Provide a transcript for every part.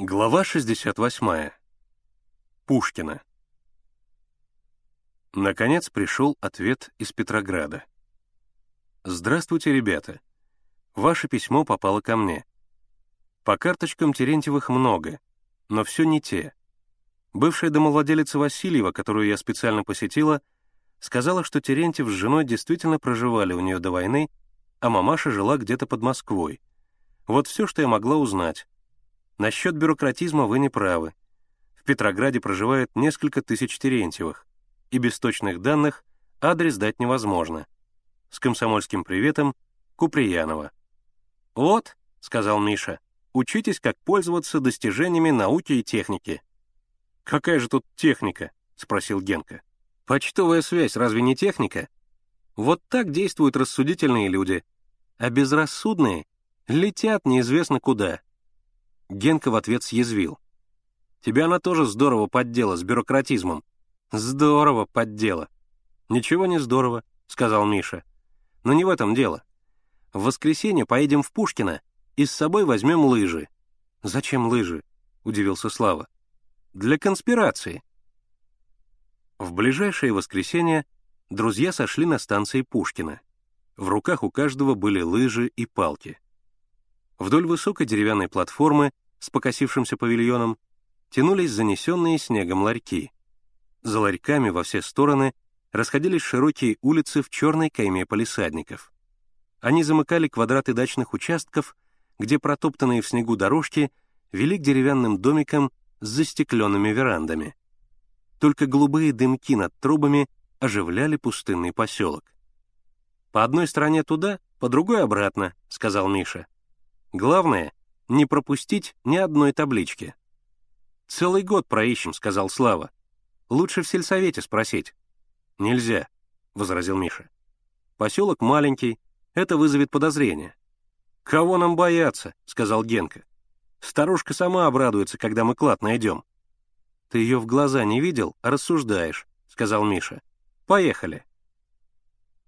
Глава 68. Пушкина. Наконец пришел ответ из Петрограда. «Здравствуйте, ребята. Ваше письмо попало ко мне. По карточкам Терентьевых много, но все не те. Бывшая домовладелица Васильева, которую я специально посетила, сказала, что Терентьев с женой действительно проживали у нее до войны, а мамаша жила где-то под Москвой. Вот все, что я могла узнать. Насчет бюрократизма вы не правы. В Петрограде проживает несколько тысяч Терентьевых, и без точных данных адрес дать невозможно. С комсомольским приветом, Куприянова. «Вот», — сказал Миша, — «учитесь, как пользоваться достижениями науки и техники». «Какая же тут техника?» — спросил Генка. «Почтовая связь разве не техника? Вот так действуют рассудительные люди, а безрассудные летят неизвестно куда». Генка в ответ съязвил. «Тебя она тоже здорово поддела с бюрократизмом». «Здорово поддела». «Ничего не здорово», — сказал Миша. «Но не в этом дело. В воскресенье поедем в Пушкино и с собой возьмем лыжи». «Зачем лыжи?» — удивился Слава. «Для конспирации». В ближайшее воскресенье друзья сошли на станции Пушкина. В руках у каждого были лыжи и палки. Вдоль высокой деревянной платформы с покосившимся павильоном тянулись занесенные снегом ларьки. За ларьками во все стороны расходились широкие улицы в черной кайме полисадников. Они замыкали квадраты дачных участков, где протоптанные в снегу дорожки вели к деревянным домикам с застекленными верандами. Только голубые дымки над трубами оживляли пустынный поселок. «По одной стороне туда, по другой обратно», — сказал Миша. Главное — не пропустить ни одной таблички. «Целый год проищем», — сказал Слава. «Лучше в сельсовете спросить». «Нельзя», — возразил Миша. «Поселок маленький, это вызовет подозрение». «Кого нам бояться?» — сказал Генка. «Старушка сама обрадуется, когда мы клад найдем». «Ты ее в глаза не видел, а рассуждаешь», — сказал Миша. «Поехали».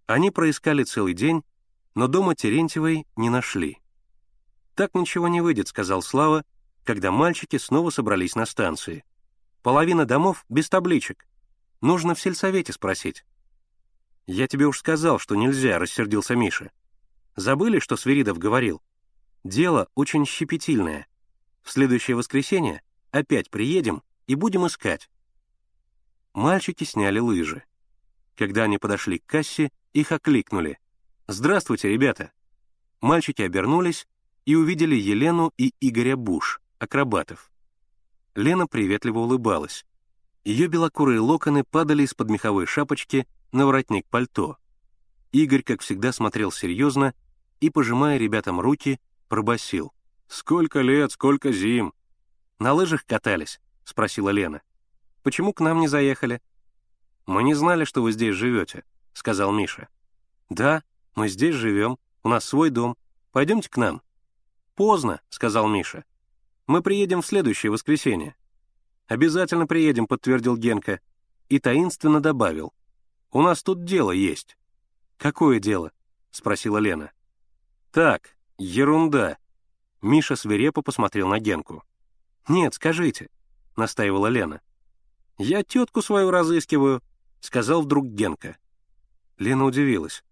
Они проискали целый день, но дома Терентьевой не нашли. «Так ничего не выйдет», — сказал Слава, когда мальчики снова собрались на станции. «Половина домов без табличек. Нужно в сельсовете спросить». «Я тебе уж сказал, что нельзя», — рассердился Миша. «Забыли, что Свиридов говорил? Дело очень щепетильное. В следующее воскресенье опять приедем и будем искать». Мальчики сняли лыжи. Когда они подошли к кассе, их окликнули. «Здравствуйте, ребята!» Мальчики обернулись и увидели Елену и Игоря Буш, акробатов. Лена приветливо улыбалась. Ее белокурые локоны падали из-под меховой шапочки на воротник пальто. Игорь, как всегда, смотрел серьезно и, пожимая ребятам руки, пробасил: «Сколько лет, сколько зим!» «На лыжах катались?» — спросила Лена. «Почему к нам не заехали?» «Мы не знали, что вы здесь живете», — сказал Миша. «Да, мы здесь живем, у нас свой дом. Пойдемте к нам». «Поздно», — сказал Миша. «Мы приедем в следующее воскресенье». «Обязательно приедем», — подтвердил Генка. И таинственно добавил. «У нас тут дело есть». «Какое дело?» — спросила Лена. «Так, ерунда». Миша свирепо посмотрел на Генку. «Нет, скажите», — настаивала Лена. «Я тетку свою разыскиваю», — сказал вдруг Генка. Лена удивилась.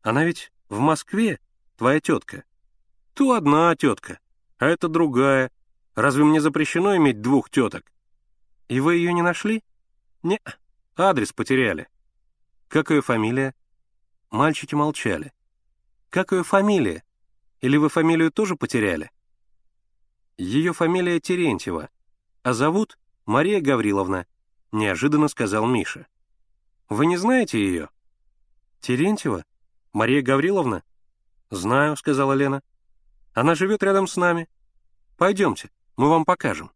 «Она ведь в Москве, твоя тетка». То одна тетка, а это другая. Разве мне запрещено иметь двух теток? И вы ее не нашли? Не, адрес потеряли. Как ее фамилия? Мальчики молчали. Как ее фамилия? Или вы фамилию тоже потеряли? Ее фамилия Терентьева, а зовут Мария Гавриловна, неожиданно сказал Миша. Вы не знаете ее? Терентьева? Мария Гавриловна? Знаю, сказала Лена. Она живет рядом с нами. Пойдемте, мы вам покажем».